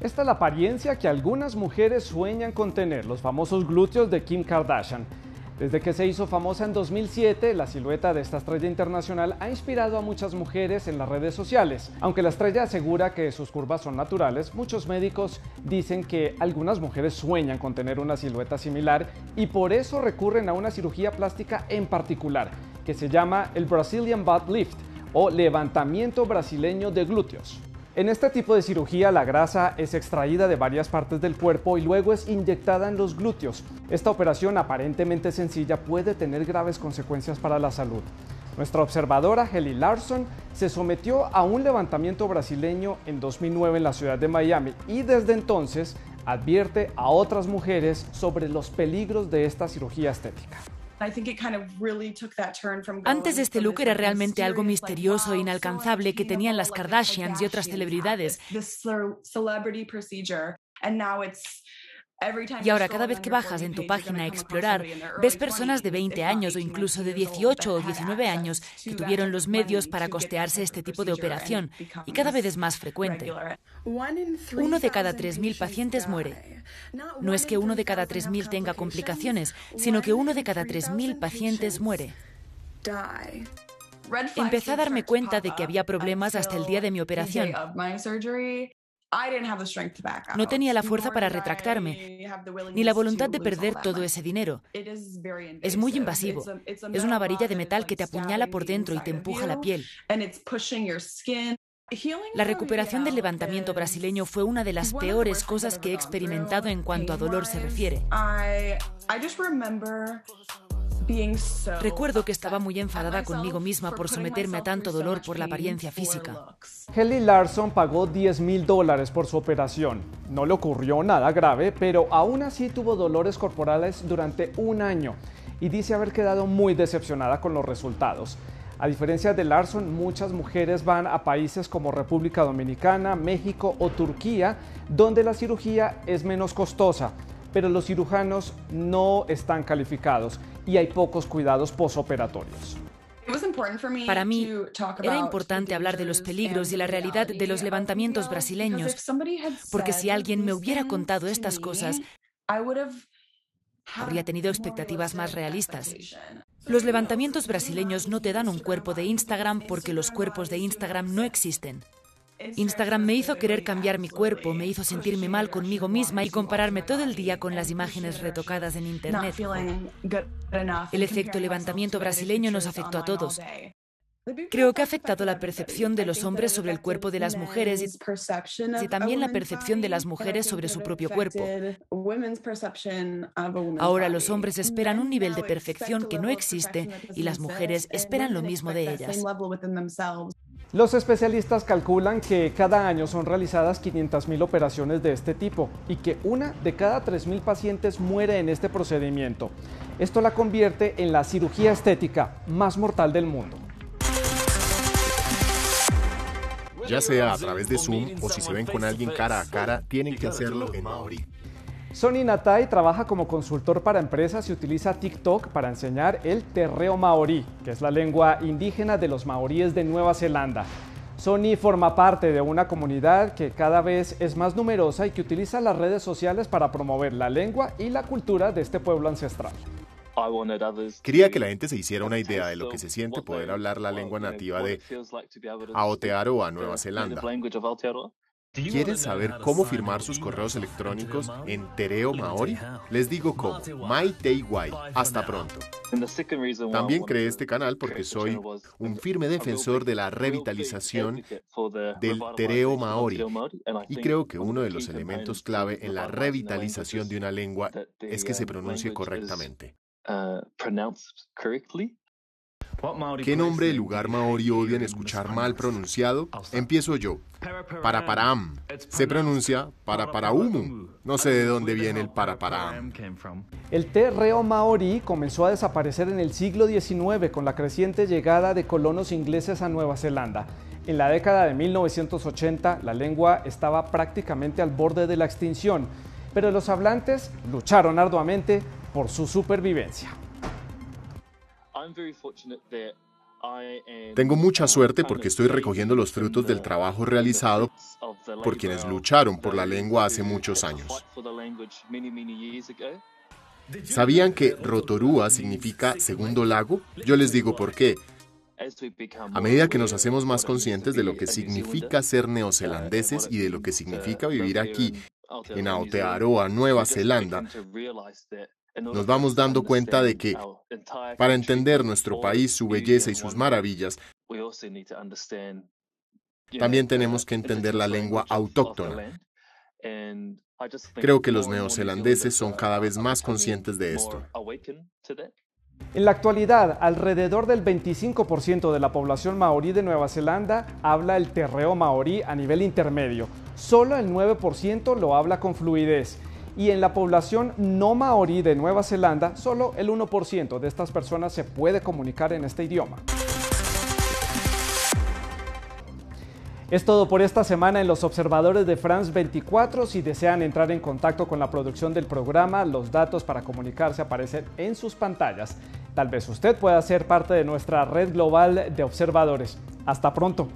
Esta es la apariencia que algunas mujeres sueñan con tener, los famosos glúteos de Kim Kardashian. Desde que se hizo famosa en 2007, la silueta de esta estrella internacional ha inspirado a muchas mujeres en las redes sociales. Aunque la estrella asegura que sus curvas son naturales, muchos médicos dicen que algunas mujeres sueñan con tener una silueta similar y por eso recurren a una cirugía plástica en particular, que se llama el Brazilian Butt Lift o levantamiento brasileño de glúteos. En este tipo de cirugía la grasa es extraída de varias partes del cuerpo y luego es inyectada en los glúteos. Esta operación aparentemente sencilla puede tener graves consecuencias para la salud. Nuestra observadora Heli Larson se sometió a un levantamiento brasileño en 2009 en la ciudad de Miami y desde entonces advierte a otras mujeres sobre los peligros de esta cirugía estética. Antes este look era realmente algo misterioso e inalcanzable que tenían las Kardashians y otras celebridades. Y ahora cada vez que bajas en tu página a explorar, ves personas de 20 años o incluso de 18 o 19 años que tuvieron los medios para costearse este tipo de operación y cada vez es más frecuente. Uno de cada 3.000 pacientes muere. No es que uno de cada 3.000 tenga complicaciones, sino que uno de cada 3.000 pacientes muere. Empecé a darme cuenta de que había problemas hasta el día de mi operación. No tenía la fuerza para retractarme, ni la voluntad de perder todo ese dinero. Es muy invasivo. Es una varilla de metal que te apuñala por dentro y te empuja la piel. La recuperación del levantamiento brasileño fue una de las peores cosas que he experimentado en cuanto a dolor se refiere. Recuerdo que estaba muy enfadada conmigo misma por someterme a tanto dolor por la apariencia física. Kelly Larson pagó 10 mil dólares por su operación. No le ocurrió nada grave, pero aún así tuvo dolores corporales durante un año y dice haber quedado muy decepcionada con los resultados. A diferencia de Larson, muchas mujeres van a países como República Dominicana, México o Turquía, donde la cirugía es menos costosa pero los cirujanos no están calificados y hay pocos cuidados posoperatorios. Para mí era importante hablar de los peligros y la realidad de los levantamientos brasileños, porque si alguien me hubiera contado estas cosas, habría tenido expectativas más realistas. Los levantamientos brasileños no te dan un cuerpo de Instagram porque los cuerpos de Instagram no existen. Instagram me hizo querer cambiar mi cuerpo, me hizo sentirme mal conmigo misma y compararme todo el día con las imágenes retocadas en Internet. El efecto levantamiento brasileño nos afectó a todos. Creo que ha afectado la percepción de los hombres sobre el cuerpo de las mujeres y también la percepción de las mujeres sobre su propio cuerpo. Ahora los hombres esperan un nivel de perfección que no existe y las mujeres esperan lo mismo de ellas. Los especialistas calculan que cada año son realizadas 500.000 operaciones de este tipo y que una de cada 3.000 pacientes muere en este procedimiento. Esto la convierte en la cirugía estética más mortal del mundo. Ya sea a través de Zoom o si se ven con alguien cara a cara, tienen que hacerlo en Maori. Sony Natai trabaja como consultor para empresas y utiliza TikTok para enseñar el terreo maorí, que es la lengua indígena de los maoríes de Nueva Zelanda. Sony forma parte de una comunidad que cada vez es más numerosa y que utiliza las redes sociales para promover la lengua y la cultura de este pueblo ancestral. Quería que la gente se hiciera una idea de lo que se siente poder hablar la lengua nativa de Aotearoa, Nueva Zelanda. ¿Quieren saber cómo firmar sus correos electrónicos en Tereo Maori? Les digo cómo. Mai Teiwai. Hasta pronto. También creé este canal porque soy un firme defensor de la revitalización del Tereo Maori y creo que uno de los elementos clave en la revitalización de una lengua es que se pronuncie correctamente. ¿Qué nombre de lugar maori odian escuchar mal pronunciado? Empiezo yo. Paraparam. Se pronuncia Paraparaumu. No sé de dónde viene el Paraparam. El té reo maorí comenzó a desaparecer en el siglo XIX con la creciente llegada de colonos ingleses a Nueva Zelanda. En la década de 1980 la lengua estaba prácticamente al borde de la extinción, pero los hablantes lucharon arduamente por su supervivencia. Tengo mucha suerte porque estoy recogiendo los frutos del trabajo realizado por quienes lucharon por la lengua hace muchos años. ¿Sabían que Rotorua significa segundo lago? Yo les digo por qué. A medida que nos hacemos más conscientes de lo que significa ser neozelandeses y de lo que significa vivir aquí, en Aotearoa, Nueva Zelanda, nos vamos dando cuenta de que para entender nuestro país, su belleza y sus maravillas, también tenemos que entender la lengua autóctona. Creo que los neozelandeses son cada vez más conscientes de esto. En la actualidad, alrededor del 25% de la población maorí de Nueva Zelanda habla el terreo maorí a nivel intermedio. Solo el 9% lo habla con fluidez. Y en la población no maorí de Nueva Zelanda, solo el 1% de estas personas se puede comunicar en este idioma. Es todo por esta semana en los observadores de France 24. Si desean entrar en contacto con la producción del programa, los datos para comunicarse aparecen en sus pantallas. Tal vez usted pueda ser parte de nuestra red global de observadores. Hasta pronto.